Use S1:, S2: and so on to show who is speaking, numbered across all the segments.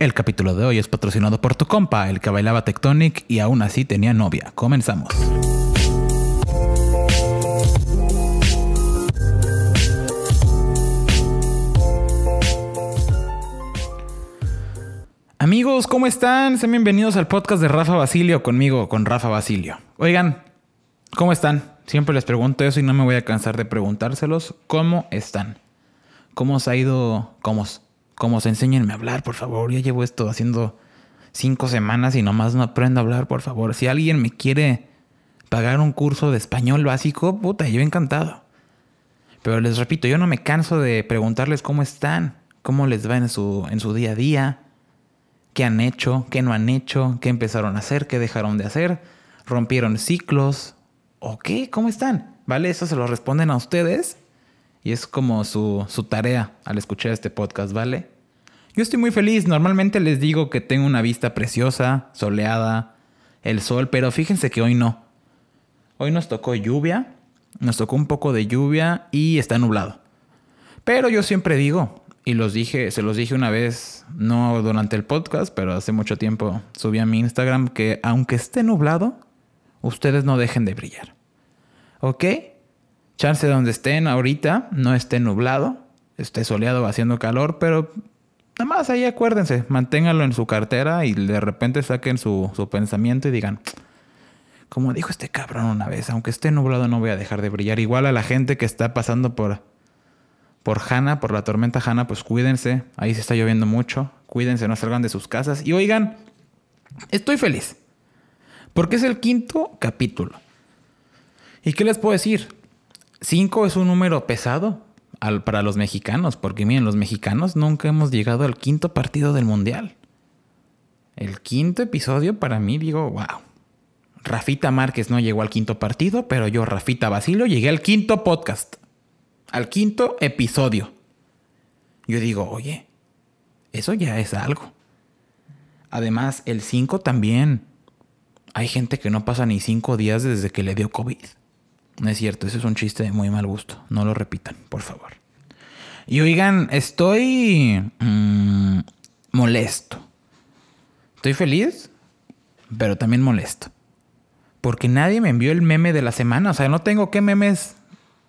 S1: El capítulo de hoy es patrocinado por tu compa, el que bailaba Tectonic y aún así tenía novia. Comenzamos. Amigos, ¿cómo están? Sean bienvenidos al podcast de Rafa Basilio conmigo, con Rafa Basilio. Oigan, ¿cómo están? Siempre les pregunto eso y no me voy a cansar de preguntárselos. ¿Cómo están? ¿Cómo os ha ido? ¿Cómo? ¿Cómo? Enséñenme a hablar, por favor. Ya llevo esto haciendo cinco semanas y nomás no aprendo a hablar, por favor. Si alguien me quiere pagar un curso de español básico, puta, yo encantado. Pero les repito, yo no me canso de preguntarles cómo están, cómo les va en su, en su día a día, qué han hecho, qué no han hecho, qué empezaron a hacer, qué dejaron de hacer, rompieron ciclos, ¿o qué? ¿Cómo están? ¿Vale? Eso se lo responden a ustedes y es como su, su tarea al escuchar este podcast, ¿vale? Yo estoy muy feliz, normalmente les digo que tengo una vista preciosa, soleada, el sol, pero fíjense que hoy no. Hoy nos tocó lluvia, nos tocó un poco de lluvia y está nublado. Pero yo siempre digo, y los dije, se los dije una vez, no durante el podcast, pero hace mucho tiempo subí a mi Instagram que aunque esté nublado, ustedes no dejen de brillar. ¿Ok? Chance donde estén ahorita, no esté nublado, esté soleado haciendo calor, pero nada más ahí acuérdense, manténganlo en su cartera y de repente saquen su, su pensamiento y digan, como dijo este cabrón una vez, aunque esté nublado no voy a dejar de brillar. Igual a la gente que está pasando por, por Hanna, por la tormenta Hanna, pues cuídense, ahí se está lloviendo mucho, cuídense, no salgan de sus casas. Y oigan, estoy feliz, porque es el quinto capítulo. ¿Y qué les puedo decir? Cinco es un número pesado para los mexicanos, porque miren, los mexicanos nunca hemos llegado al quinto partido del Mundial. El quinto episodio para mí, digo, wow. Rafita Márquez no llegó al quinto partido, pero yo, Rafita Basilio, llegué al quinto podcast. Al quinto episodio. Yo digo, oye, eso ya es algo. Además, el 5 también. Hay gente que no pasa ni cinco días desde que le dio COVID. No es cierto, ese es un chiste de muy mal gusto. No lo repitan, por favor. Y oigan, estoy mmm, molesto. Estoy feliz, pero también molesto. Porque nadie me envió el meme de la semana. O sea, no tengo qué memes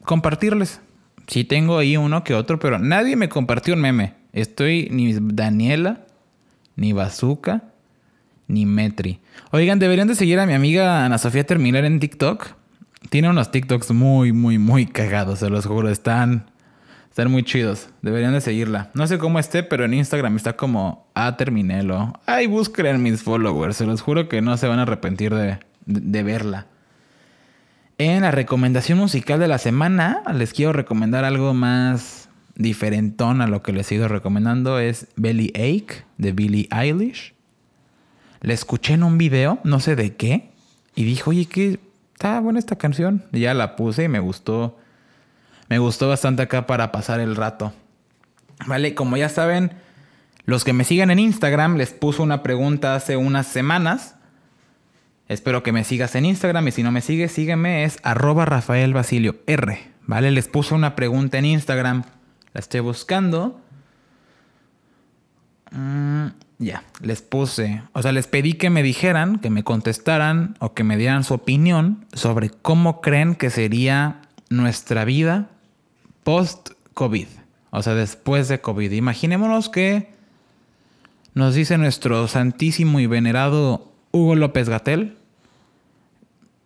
S1: compartirles. Sí tengo ahí uno que otro, pero nadie me compartió un meme. Estoy ni Daniela, ni Bazooka, ni Metri. Oigan, deberían de seguir a mi amiga Ana Sofía Terminar en TikTok. Tiene unos TikToks muy, muy, muy cagados, se los juro. Están, están muy chidos. Deberían de seguirla. No sé cómo esté, pero en Instagram está como A Terminelo. Ay, busquen en mis followers. Se los juro que no se van a arrepentir de, de verla. En la recomendación musical de la semana, les quiero recomendar algo más diferentón a lo que les he ido recomendando. Es Belly Ache de Billie Eilish. La escuché en un video, no sé de qué, y dijo, oye, ¿qué, está buena esta canción. Ya la puse y me gustó. Me gustó bastante acá para pasar el rato. Vale, como ya saben, los que me sigan en Instagram les puso una pregunta hace unas semanas. Espero que me sigas en Instagram y si no me sigues, sígueme, es arroba Rafael Basilio R. ¿Vale? Les puso una pregunta en Instagram. La estoy buscando. Mm, ya, les puse, o sea, les pedí que me dijeran, que me contestaran o que me dieran su opinión sobre cómo creen que sería nuestra vida post-COVID, o sea, después de COVID. Imaginémonos que nos dice nuestro santísimo y venerado Hugo López Gatel,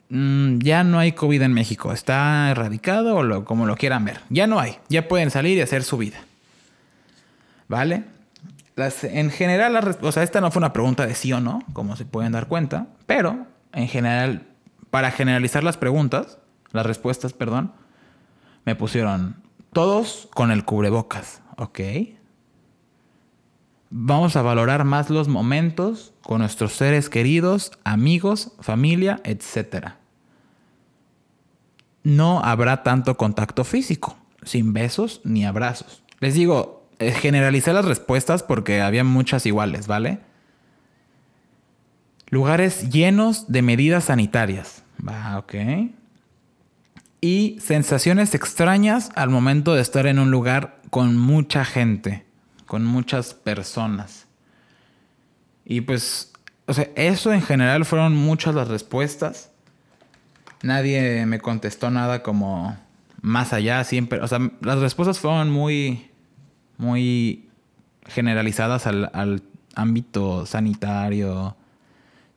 S1: mm, ya no hay COVID en México, está erradicado o como lo quieran ver, ya no hay, ya pueden salir y hacer su vida. ¿Vale? En general, o sea, esta no fue una pregunta de sí o no, como se pueden dar cuenta, pero en general, para generalizar las preguntas, las respuestas, perdón, me pusieron todos con el cubrebocas, ¿ok? Vamos a valorar más los momentos con nuestros seres queridos, amigos, familia, etc. No habrá tanto contacto físico, sin besos ni abrazos. Les digo, generalicé las respuestas porque había muchas iguales, ¿vale? Lugares llenos de medidas sanitarias. Va, ok. Y sensaciones extrañas al momento de estar en un lugar con mucha gente, con muchas personas. Y pues, o sea, eso en general fueron muchas las respuestas. Nadie me contestó nada como más allá, siempre. O sea, las respuestas fueron muy, muy generalizadas al, al ámbito sanitario,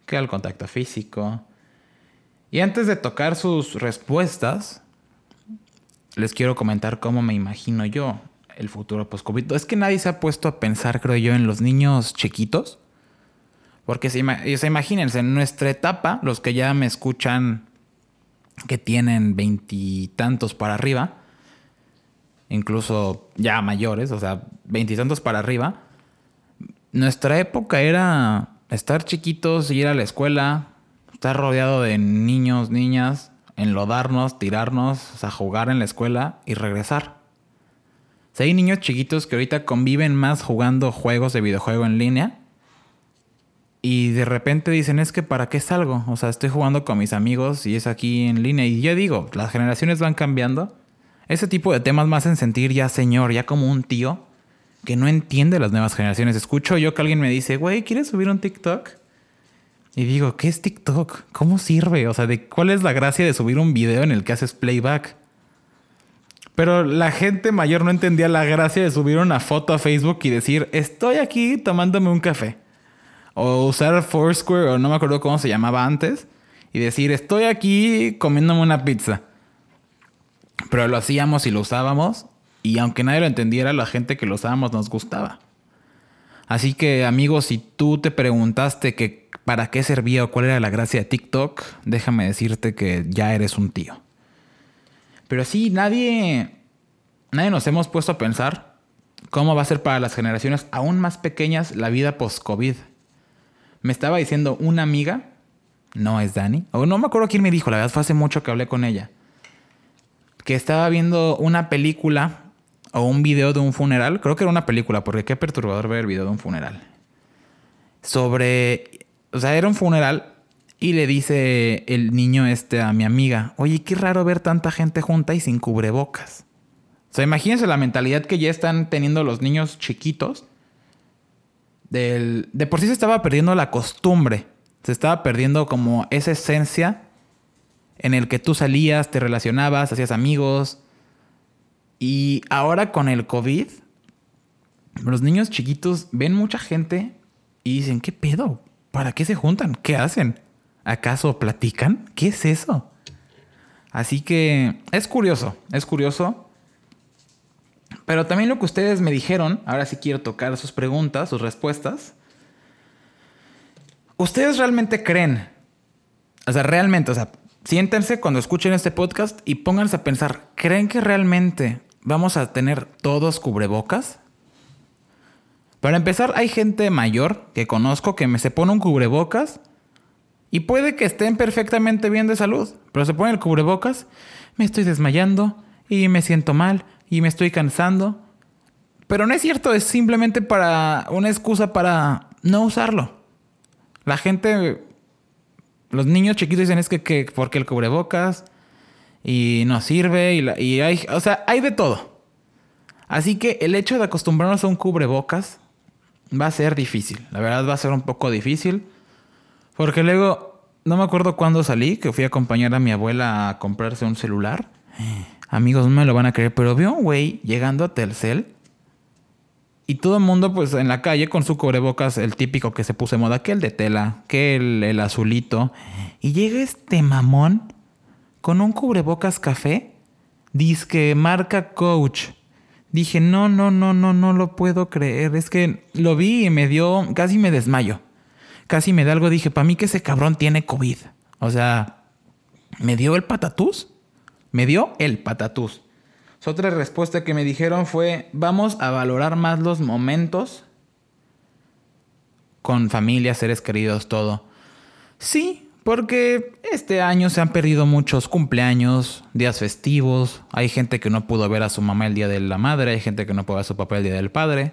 S1: que al contacto físico. Y antes de tocar sus respuestas, les quiero comentar cómo me imagino yo el futuro post-COVID. Es que nadie se ha puesto a pensar, creo yo, en los niños chiquitos. Porque se, imagínense, en nuestra etapa, los que ya me escuchan que tienen veintitantos para arriba, incluso ya mayores, o sea, veintitantos para arriba, nuestra época era estar chiquitos, ir a la escuela, estar rodeado de niños, niñas, enlodarnos, tirarnos, o sea, jugar en la escuela y regresar. Si hay niños chiquitos que ahorita conviven más jugando juegos de videojuego en línea y de repente dicen, es que para qué salgo? O sea, estoy jugando con mis amigos y es aquí en línea. Y yo digo, las generaciones van cambiando. Ese tipo de temas me hacen sentir ya señor, ya como un tío que no entiende las nuevas generaciones. Escucho yo que alguien me dice, güey, ¿quieres subir un TikTok? Y digo, ¿qué es TikTok? ¿Cómo sirve? O sea, ¿de cuál es la gracia de subir un video en el que haces playback? Pero la gente mayor no entendía la gracia de subir una foto a Facebook y decir, estoy aquí tomándome un café. O usar Foursquare, o no me acuerdo cómo se llamaba antes, y decir, estoy aquí comiéndome una pizza. Pero lo hacíamos y lo usábamos, y aunque nadie lo entendiera, la gente que lo usábamos nos gustaba. Así que amigos, si tú te preguntaste que para qué servía o cuál era la gracia de TikTok, déjame decirte que ya eres un tío. Pero sí, nadie, nadie nos hemos puesto a pensar cómo va a ser para las generaciones aún más pequeñas la vida post-COVID. Me estaba diciendo una amiga, no es Dani, o no me acuerdo quién me dijo, la verdad fue hace mucho que hablé con ella, que estaba viendo una película o un video de un funeral, creo que era una película, porque qué perturbador ver el video de un funeral. Sobre, o sea, era un funeral y le dice el niño este a mi amiga, oye, qué raro ver tanta gente junta y sin cubrebocas. O sea, imagínense la mentalidad que ya están teniendo los niños chiquitos. Del, de por sí se estaba perdiendo la costumbre. Se estaba perdiendo como esa esencia en el que tú salías, te relacionabas, hacías amigos. Y ahora con el COVID, los niños chiquitos ven mucha gente y dicen, ¿qué pedo? ¿Para qué se juntan? ¿Qué hacen? ¿Acaso platican? ¿Qué es eso? Así que es curioso, es curioso. Pero también lo que ustedes me dijeron, ahora sí quiero tocar sus preguntas, sus respuestas. ¿Ustedes realmente creen? O sea, realmente, o sea, siéntense cuando escuchen este podcast y pónganse a pensar, ¿creen que realmente vamos a tener todos cubrebocas? Para empezar, hay gente mayor que conozco que me se pone un cubrebocas y puede que estén perfectamente bien de salud, pero se ponen el cubrebocas, me estoy desmayando y me siento mal y me estoy cansando. Pero no es cierto, es simplemente para una excusa para no usarlo. La gente, los niños chiquitos dicen es que, que porque el cubrebocas y no sirve y, y hay, o sea, hay de todo. Así que el hecho de acostumbrarnos a un cubrebocas va a ser difícil. La verdad va a ser un poco difícil. Porque luego, no me acuerdo cuándo salí, que fui a acompañar a mi abuela a comprarse un celular. Amigos, no me lo van a creer, pero vio un güey llegando a Telcel y todo el mundo, pues en la calle con su cubrebocas, el típico que se puso de moda, que el de tela, que el, azulito. Y llega este mamón con un cubrebocas café, que marca Coach. Dije, no, no, no, no, no lo puedo creer. Es que lo vi y me dio, casi me desmayo casi me da algo. Dije, para mí que ese cabrón tiene COVID. O sea, me dio el patatús. Me dio el patatús. Otra respuesta que me dijeron fue, vamos a valorar más los momentos con familia, seres queridos, todo. Sí, porque este año se han perdido muchos cumpleaños, días festivos. Hay gente que no pudo ver a su mamá el día de la madre, hay gente que no pudo ver a su papá el día del padre.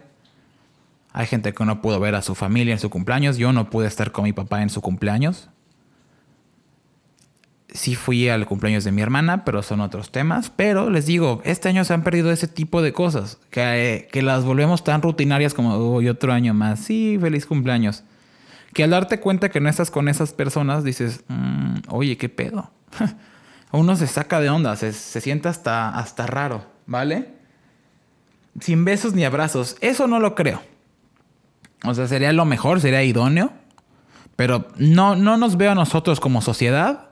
S1: Hay gente que no pudo ver a su familia en su cumpleaños. Yo no pude estar con mi papá en su cumpleaños. Sí fui al cumpleaños de mi hermana, pero son otros temas. Pero les digo, este año se han perdido ese tipo de cosas. Que, que las volvemos tan rutinarias como hoy otro año más. Sí, feliz cumpleaños. que al darte cuenta que no estás con esas personas dices, mm, oye, ¿qué pedo? Uno se saca de onda, se, se siente hasta, hasta raro, ¿vale? Sin besos ni abrazos, eso no lo creo. O sea, sería lo mejor, sería idóneo, pero no, no nos veo a nosotros como sociedad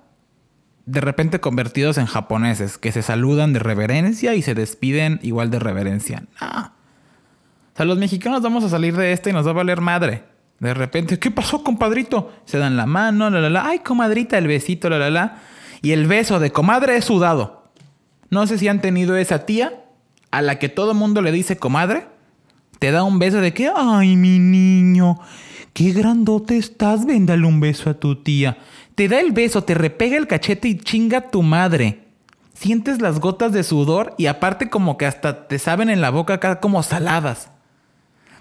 S1: de repente convertidos en japoneses, que se saludan de reverencia y se despiden igual de reverencia. O sea, los mexicanos vamos a salir de este y nos va a valer madre. De repente, ¿qué pasó, compadrito? Se dan la mano, la la la. Ay, comadrita, el besito, la la la. Y el beso de comadre es sudado. No sé si han tenido esa tía a la que todo mundo le dice comadre. Te da un beso de que, ay, mi niño, qué grandote estás, véndale un beso a tu tía. Te da el beso, te repega el cachete y chinga tu madre. Sientes las gotas de sudor y aparte como que hasta te saben en la boca acá como saladas.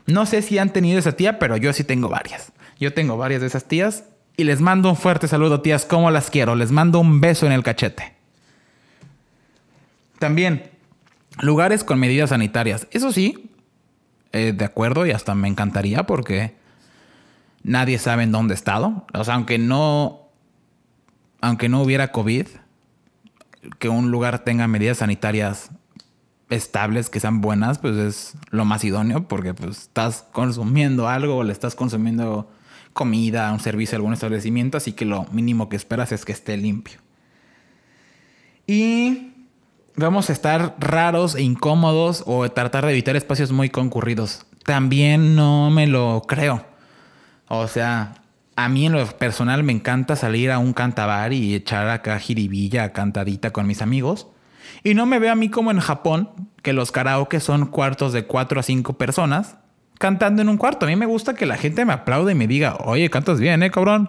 S1: No sé si han tenido esa tía, pero yo sí tengo varias. Yo tengo varias de esas tías y les mando un fuerte saludo, tías, como las quiero. Les mando un beso en el cachete. También, lugares con medidas sanitarias. Eso sí, eh, de acuerdo y hasta me encantaría porque nadie sabe en dónde he estado. O sea, aunque no, aunque no hubiera COVID, que un lugar tenga medidas sanitarias estables, que sean buenas, pues es lo más idóneo porque pues estás consumiendo algo o le estás consumiendo comida, un servicio, algún establecimiento, así que lo mínimo que esperas es que esté limpio. Y vamos a estar raros e incómodos o tratar de evitar espacios muy concurridos. También no me lo creo. O sea, a mí en lo personal me encanta salir a un cantabar y echar acá jiribilla, cantadita con mis amigos. Y no me veo a mí como en Japón, que los karaoke son cuartos de cuatro a cinco personas cantando en un cuarto. A mí me gusta que la gente me aplaude y me diga, oye, cantas bien, eh, cabrón.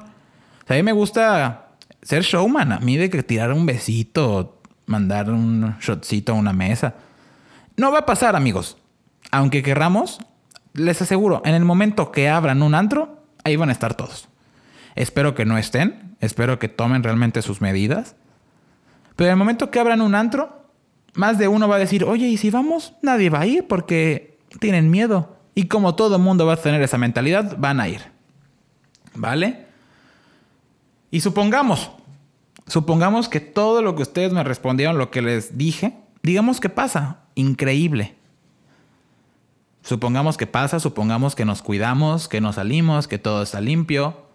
S1: a mí me gusta ser showman. A mí de que tirar un besito, mandar un shotcito a una mesa. No va a pasar, amigos. Aunque querramos, les aseguro, en el momento que abran un antro, ahí van a estar todos. Espero que no estén, espero que tomen realmente sus medidas. Pero en el momento que abran un antro, más de uno va a decir, oye, ¿y si vamos? Nadie va a ir porque tienen miedo. Y como todo mundo va a tener esa mentalidad, van a ir. ¿Vale? Y supongamos, supongamos que todo lo que ustedes me respondieron, lo que les dije, digamos que pasa. Increíble. Supongamos que pasa, supongamos que nos cuidamos, que nos salimos, que todo está limpio.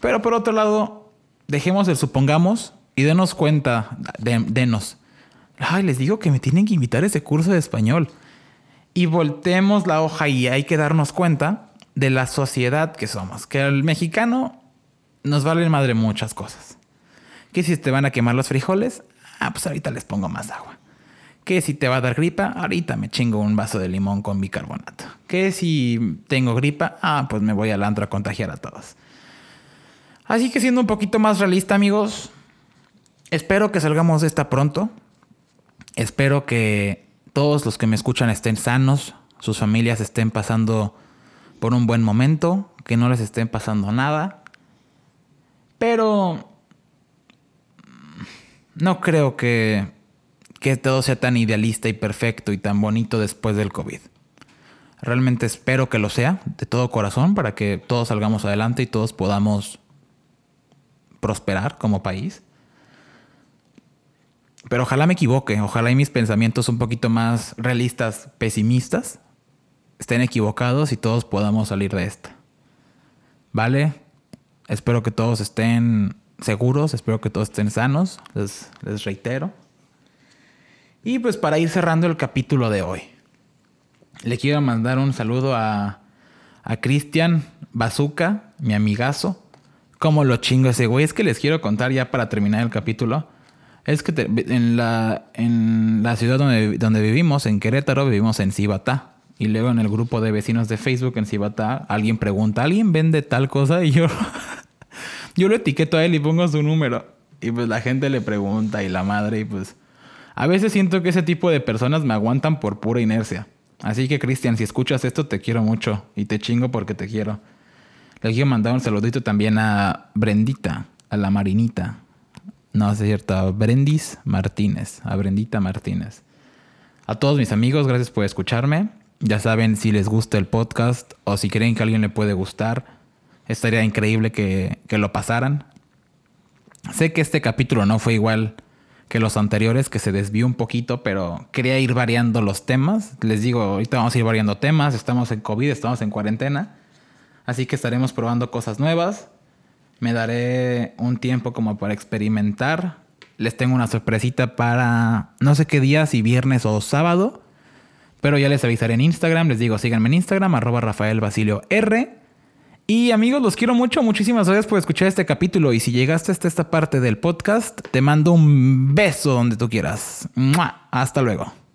S1: Pero por otro lado, dejemos el supongamos y denos cuenta, denos. Ay, les digo que me tienen que invitar a ese curso de español. Y voltemos la hoja y hay que darnos cuenta de la sociedad que somos. Que el mexicano nos vale madre muchas cosas. Que si te van a quemar los frijoles, ah, pues ahorita les pongo más agua. Que si te va a dar gripa, ahorita me chingo un vaso de limón con bicarbonato. Que si tengo gripa, ah, pues me voy al antro a contagiar a todos. Así que siendo un poquito más realista, amigos, espero que salgamos de esta pronto. Espero que todos los que me escuchan estén sanos, sus familias estén pasando por un buen momento, que no les estén pasando nada. Pero no creo que, que todo sea tan idealista y perfecto y tan bonito después del COVID. Realmente espero que lo sea de todo corazón para que todos salgamos adelante y todos podamos prosperar como país. Pero ojalá me equivoque, ojalá y mis pensamientos un poquito más realistas, pesimistas, estén equivocados y todos podamos salir de esta. ¿Vale? Espero que todos estén seguros, espero que todos estén sanos, les, les reitero. Y pues para ir cerrando el capítulo de hoy, le quiero mandar un saludo a, a Cristian Bazooka, mi amigazo. ¿Cómo lo chingo ese güey? Es que les quiero contar ya para terminar el capítulo es que en, la, en la ciudad donde, donde vivimos, en Querétaro, vivimos en Cibatá. Y luego en el grupo de vecinos de Facebook en Cibatá, alguien pregunta, ¿alguien vende tal cosa? Y yo, yo lo etiqueto a él y pongo su número. Y pues la gente le pregunta y la madre y pues... A veces siento que ese tipo de personas me aguantan por pura inercia. Así que Cristian, si escuchas esto, te quiero mucho. Y te chingo porque te quiero. Le quiero mandar un saludito también a Brendita, a la Marinita, no, es cierto, a Brendis Martínez, a Brendita Martínez. A todos mis amigos, gracias por escucharme. Ya saben, si les gusta el podcast o si creen que a alguien le puede gustar, Estaría increíble que, que lo pasaran. Sé que este capítulo no fue igual que los anteriores, que se desvió un poquito, pero quería ir variando los temas. Les digo, ahorita vamos a ir variando temas. Estamos en COVID, estamos en cuarentena. Así que estaremos probando cosas nuevas. Me daré un tiempo como para experimentar. Les tengo una sorpresita para no sé qué día, si viernes o sábado. Pero ya les avisaré en Instagram. Les digo, síganme en Instagram, arroba Rafael Basilio R. Y amigos, los quiero mucho. Muchísimas gracias por escuchar este capítulo. Y si llegaste hasta esta parte del podcast, te mando un beso donde tú quieras. Hasta luego.